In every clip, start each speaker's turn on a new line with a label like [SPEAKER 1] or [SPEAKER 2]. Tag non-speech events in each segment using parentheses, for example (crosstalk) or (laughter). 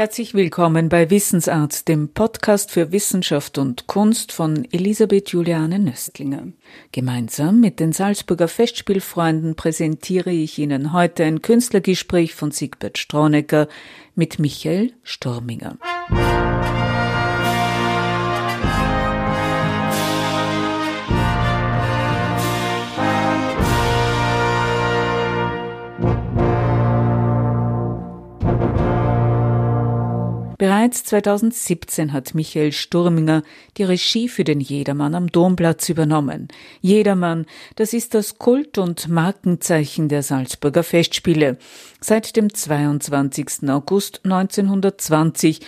[SPEAKER 1] Herzlich willkommen bei Wissensart, dem Podcast für Wissenschaft und Kunst von Elisabeth Juliane Nöstlinger. Gemeinsam mit den Salzburger Festspielfreunden präsentiere ich Ihnen heute ein Künstlergespräch von Siegbert Stronecker mit Michael Storminger. Bereits 2017 hat Michael Sturminger die Regie für den Jedermann am Domplatz übernommen. Jedermann, das ist das Kult- und Markenzeichen der Salzburger Festspiele. Seit dem 22. August 1920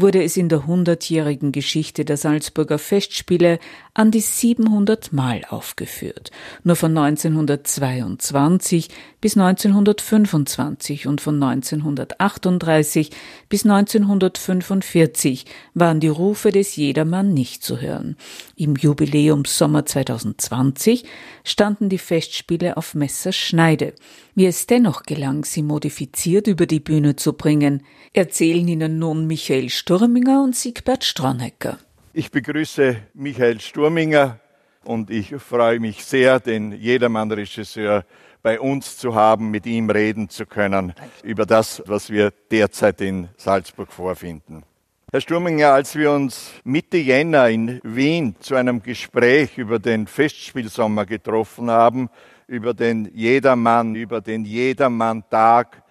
[SPEAKER 1] wurde es in der hundertjährigen Geschichte der Salzburger Festspiele an die 700 Mal aufgeführt. Nur von 1922 bis 1925 und von 1938 bis 1945 waren die Rufe des Jedermann nicht zu hören. Im Jubiläumssommer 2020 standen die Festspiele auf Messerschneide. Wie es dennoch gelang, sie modifiziert über die Bühne zu bringen, erzählen Ihnen nun Michael Sturminger und Siegbert Stronecker.
[SPEAKER 2] Ich begrüße Michael Sturminger und ich freue mich sehr, den Jedermann-Regisseur bei uns zu haben, mit ihm reden zu können über das, was wir derzeit in Salzburg vorfinden. Herr Sturminger, als wir uns Mitte Jänner in Wien zu einem Gespräch über den Festspielsommer getroffen haben, über den Jedermann, über den Jedermann-Tag.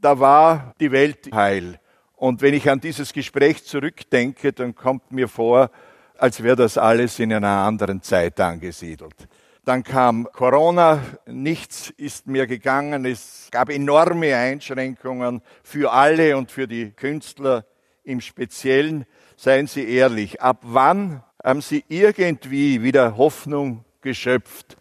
[SPEAKER 2] Da war die Welt heil. Und wenn ich an dieses Gespräch zurückdenke, dann kommt mir vor, als wäre das alles in einer anderen Zeit angesiedelt. Dann kam Corona, nichts ist mehr gegangen, es gab enorme Einschränkungen für alle und für die Künstler im Speziellen. Seien Sie ehrlich, ab wann haben Sie irgendwie wieder Hoffnung geschöpft,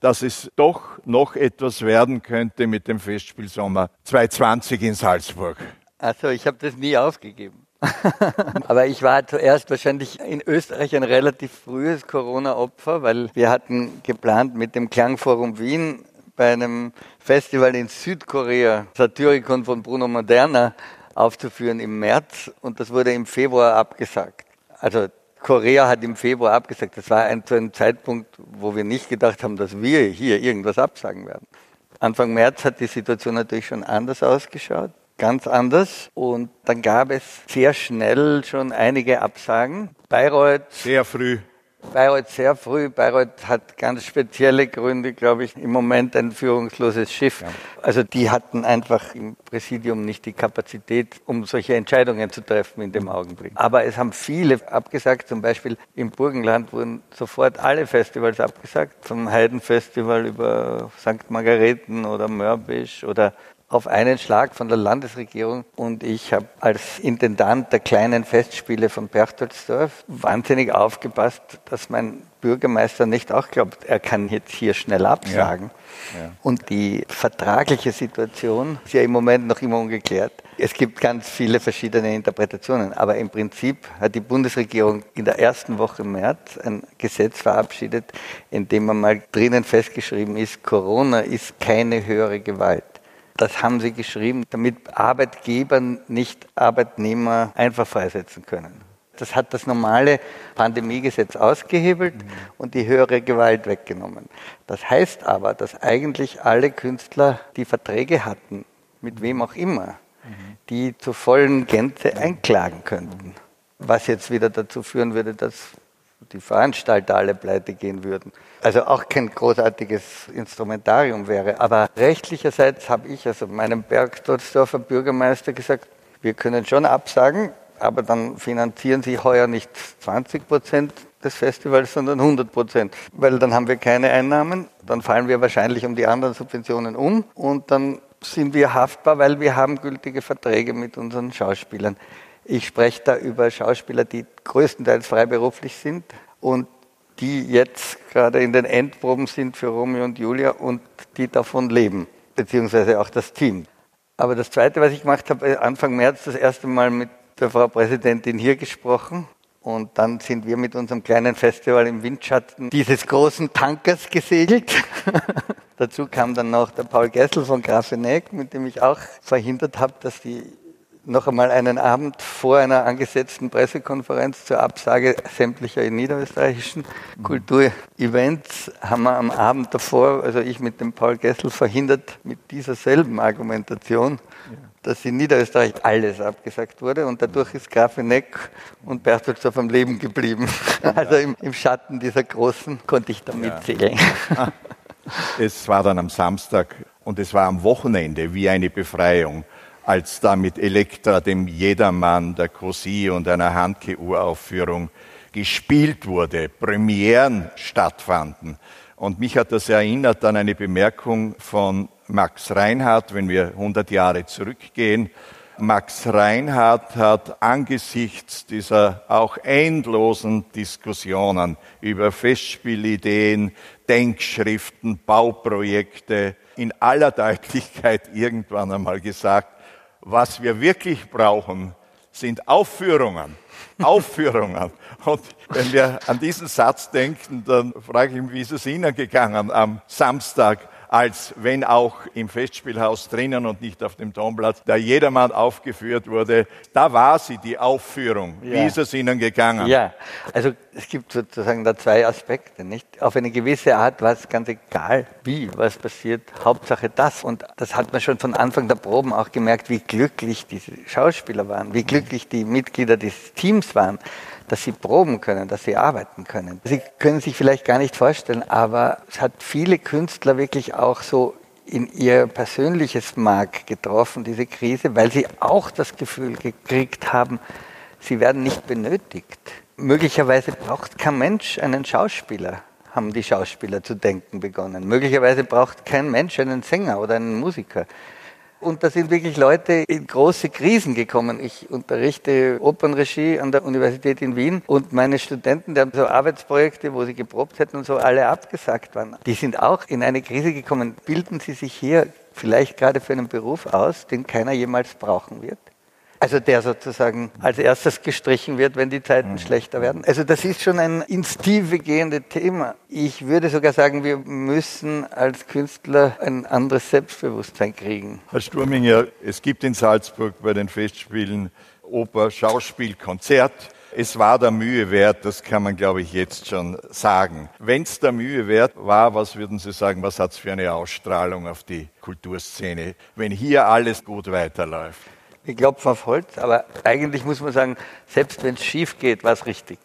[SPEAKER 2] dass es doch noch etwas werden könnte mit dem Festspielsommer 2020 in Salzburg.
[SPEAKER 3] Also ich habe das nie aufgegeben. (laughs) Aber ich war zuerst wahrscheinlich in Österreich ein relativ frühes Corona-Opfer, weil wir hatten geplant mit dem Klangforum Wien bei einem Festival in Südkorea, Satyricon von Bruno Moderna, aufzuführen im März und das wurde im Februar abgesagt. Also Korea hat im Februar abgesagt. Das war ein, zu einem Zeitpunkt, wo wir nicht gedacht haben, dass wir hier irgendwas absagen werden. Anfang März hat die Situation natürlich schon anders ausgeschaut, ganz anders. Und dann gab es sehr schnell schon einige Absagen.
[SPEAKER 2] Bayreuth. Sehr früh.
[SPEAKER 3] Bayreuth sehr früh. Bayreuth hat ganz spezielle Gründe, glaube ich, im Moment ein führungsloses Schiff. Ja. Also die hatten einfach im Präsidium nicht die Kapazität, um solche Entscheidungen zu treffen in dem Augenblick. Aber es haben viele abgesagt, zum Beispiel im Burgenland wurden sofort alle Festivals abgesagt, vom Heidenfestival über St. Margareten oder Mörbisch oder auf einen Schlag von der Landesregierung und ich habe als Intendant der kleinen Festspiele von Berchtoldsdorf wahnsinnig aufgepasst, dass mein Bürgermeister nicht auch glaubt, er kann jetzt hier schnell absagen. Ja. Ja. Und die vertragliche Situation ist ja im Moment noch immer ungeklärt. Es gibt ganz viele verschiedene Interpretationen, aber im Prinzip hat die Bundesregierung in der ersten Woche März ein Gesetz verabschiedet, in dem man mal drinnen festgeschrieben ist, Corona ist keine höhere Gewalt. Das haben sie geschrieben, damit Arbeitgeber nicht Arbeitnehmer einfach freisetzen können. Das hat das normale Pandemiegesetz ausgehebelt mhm. und die höhere Gewalt weggenommen. Das heißt aber, dass eigentlich alle Künstler, die Verträge hatten, mit wem auch immer, mhm. die zur vollen Gänze einklagen könnten. Was jetzt wieder dazu führen würde, dass die Veranstalter alle pleite gehen würden. Also auch kein großartiges Instrumentarium wäre. Aber rechtlicherseits habe ich, also meinem Bergstolzdorfer Bürgermeister gesagt, wir können schon absagen, aber dann finanzieren Sie heuer nicht 20 Prozent des Festivals, sondern 100 Prozent. Weil dann haben wir keine Einnahmen, dann fallen wir wahrscheinlich um die anderen Subventionen um und dann sind wir haftbar, weil wir haben gültige Verträge mit unseren Schauspielern. Ich spreche da über Schauspieler, die größtenteils freiberuflich sind und die jetzt gerade in den Endproben sind für Romeo und Julia und die davon leben, beziehungsweise auch das Team. Aber das Zweite, was ich gemacht habe, Anfang März das erste Mal mit der Frau Präsidentin hier gesprochen und dann sind wir mit unserem kleinen Festival im Windschatten dieses großen Tankers gesegelt. (laughs) Dazu kam dann noch der Paul Gessel von Grafeneck, mit dem ich auch verhindert habe, dass die noch einmal einen Abend vor einer angesetzten Pressekonferenz zur Absage sämtlicher niederösterreichischen mhm. Kulturevents haben wir am Abend davor, also ich mit dem Paul Gessel, verhindert mit dieser selben Argumentation, dass in Niederösterreich alles abgesagt wurde und dadurch ist Grafeneck und Bertelsdorf am Leben geblieben. Also im, im, Schatten dieser Großen konnte ich da mitzählen.
[SPEAKER 2] Ja. Es war dann am Samstag und es war am Wochenende wie eine Befreiung als da mit Elektra, dem Jedermann, der Cosi und einer Handke-Uraufführung gespielt wurde, Premieren stattfanden. Und mich hat das erinnert an eine Bemerkung von Max Reinhardt, wenn wir 100 Jahre zurückgehen. Max Reinhardt hat angesichts dieser auch endlosen Diskussionen über Festspielideen, Denkschriften, Bauprojekte in aller Deutlichkeit (laughs) irgendwann einmal gesagt, was wir wirklich brauchen, sind Aufführungen. (laughs) Aufführungen. Und wenn wir an diesen Satz denken, dann frage ich mich, wie ist es Ihnen gegangen am Samstag als wenn auch im Festspielhaus drinnen und nicht auf dem Domplatz, da jedermann aufgeführt wurde. Da war sie, die Aufführung. Ja. Wie ist es Ihnen gegangen?
[SPEAKER 3] Ja, also es gibt sozusagen da zwei Aspekte. Nicht? Auf eine gewisse Art war es ganz egal, wie was passiert. Hauptsache das. Und das hat man schon von Anfang der Proben auch gemerkt, wie glücklich diese Schauspieler waren, wie glücklich die Mitglieder des Teams waren dass sie proben können, dass sie arbeiten können. Sie können sich vielleicht gar nicht vorstellen, aber es hat viele Künstler wirklich auch so in ihr persönliches Mark getroffen, diese Krise, weil sie auch das Gefühl gekriegt haben, sie werden nicht benötigt. Möglicherweise braucht kein Mensch einen Schauspieler, haben die Schauspieler zu denken begonnen. Möglicherweise braucht kein Mensch einen Sänger oder einen Musiker. Und da sind wirklich Leute in große Krisen gekommen. Ich unterrichte Opernregie an der Universität in Wien und meine Studenten, die haben so Arbeitsprojekte, wo sie geprobt hätten und so alle abgesagt waren. Die sind auch in eine Krise gekommen. Bilden Sie sich hier vielleicht gerade für einen Beruf aus, den keiner jemals brauchen wird? Also der sozusagen als erstes gestrichen wird, wenn die Zeiten mhm. schlechter werden. Also das ist schon ein ins Tiefe gehende Thema. Ich würde sogar sagen, wir müssen als Künstler ein anderes Selbstbewusstsein kriegen.
[SPEAKER 2] Herr Sturminger, es gibt in Salzburg bei den Festspielen Oper, Schauspiel, Konzert. Es war der Mühe wert, das kann man, glaube ich, jetzt schon sagen. Wenn es der Mühe wert war, was würden Sie sagen, was hat es für eine Ausstrahlung auf die Kulturszene, wenn hier alles gut weiterläuft?
[SPEAKER 3] Ich klopfe auf Holz, aber eigentlich muss man sagen, selbst wenn es schief geht, war es richtig.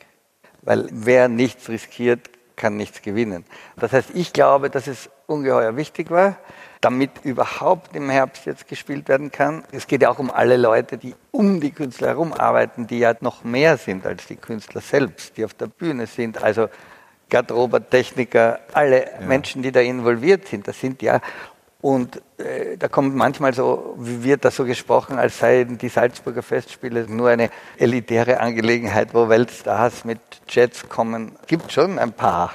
[SPEAKER 3] Weil wer nichts riskiert, kann nichts gewinnen. Das heißt, ich glaube, dass es ungeheuer wichtig war, damit überhaupt im Herbst jetzt gespielt werden kann. Es geht ja auch um alle Leute, die um die Künstler herum arbeiten, die ja noch mehr sind als die Künstler selbst, die auf der Bühne sind. Also Garderober, Techniker, alle ja. Menschen, die da involviert sind, das sind ja und äh, da kommt manchmal so, wie wird das so gesprochen, als seien die Salzburger Festspiele nur eine elitäre Angelegenheit, wo Weltstars mit Jets kommen. Gibt schon ein paar,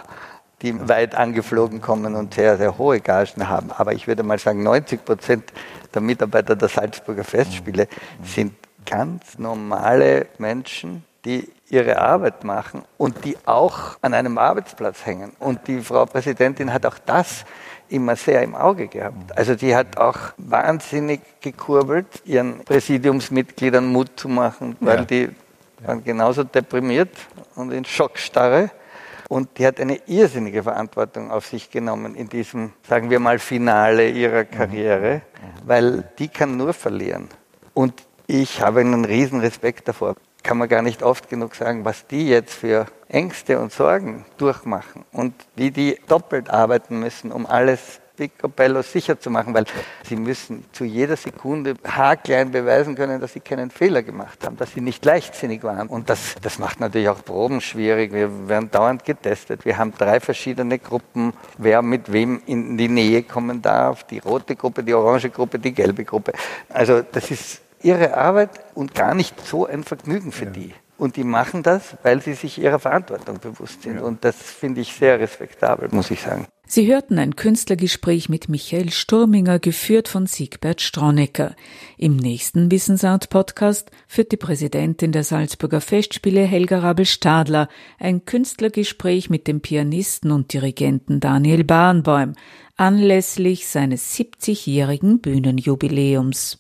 [SPEAKER 3] die weit angeflogen kommen und sehr, sehr hohe Gagen haben. Aber ich würde mal sagen, 90 Prozent der Mitarbeiter der Salzburger Festspiele sind ganz normale Menschen, die ihre Arbeit machen und die auch an einem Arbeitsplatz hängen. Und die Frau Präsidentin hat auch das immer sehr im Auge gehabt. Also die hat auch wahnsinnig gekurbelt, ihren Präsidiumsmitgliedern Mut zu machen, weil ja. die waren genauso deprimiert und in Schockstarre. Und die hat eine irrsinnige Verantwortung auf sich genommen in diesem, sagen wir mal, Finale ihrer Karriere, mhm. weil die kann nur verlieren. Und ich habe einen riesen Respekt davor kann man gar nicht oft genug sagen, was die jetzt für Ängste und Sorgen durchmachen und wie die doppelt arbeiten müssen, um alles picobello sicher zu machen, weil sie müssen zu jeder Sekunde haarklein beweisen können, dass sie keinen Fehler gemacht haben, dass sie nicht leichtsinnig waren. Und das, das macht natürlich auch Proben schwierig. Wir werden dauernd getestet. Wir haben drei verschiedene Gruppen, wer mit wem in die Nähe kommen darf. Die rote Gruppe, die orange Gruppe, die gelbe Gruppe. Also das ist ihre Arbeit und gar nicht so ein Vergnügen für ja. die. Und die machen das, weil sie sich ihrer Verantwortung bewusst sind. Ja. Und das finde ich sehr respektabel, muss ich sagen.
[SPEAKER 1] Sie hörten ein Künstlergespräch mit Michael Sturminger, geführt von Siegbert Straunecker. Im nächsten Wissensart-Podcast führt die Präsidentin der Salzburger Festspiele Helga Rabel-Stadler ein Künstlergespräch mit dem Pianisten und Dirigenten Daniel Bahnbäum anlässlich seines 70-jährigen Bühnenjubiläums.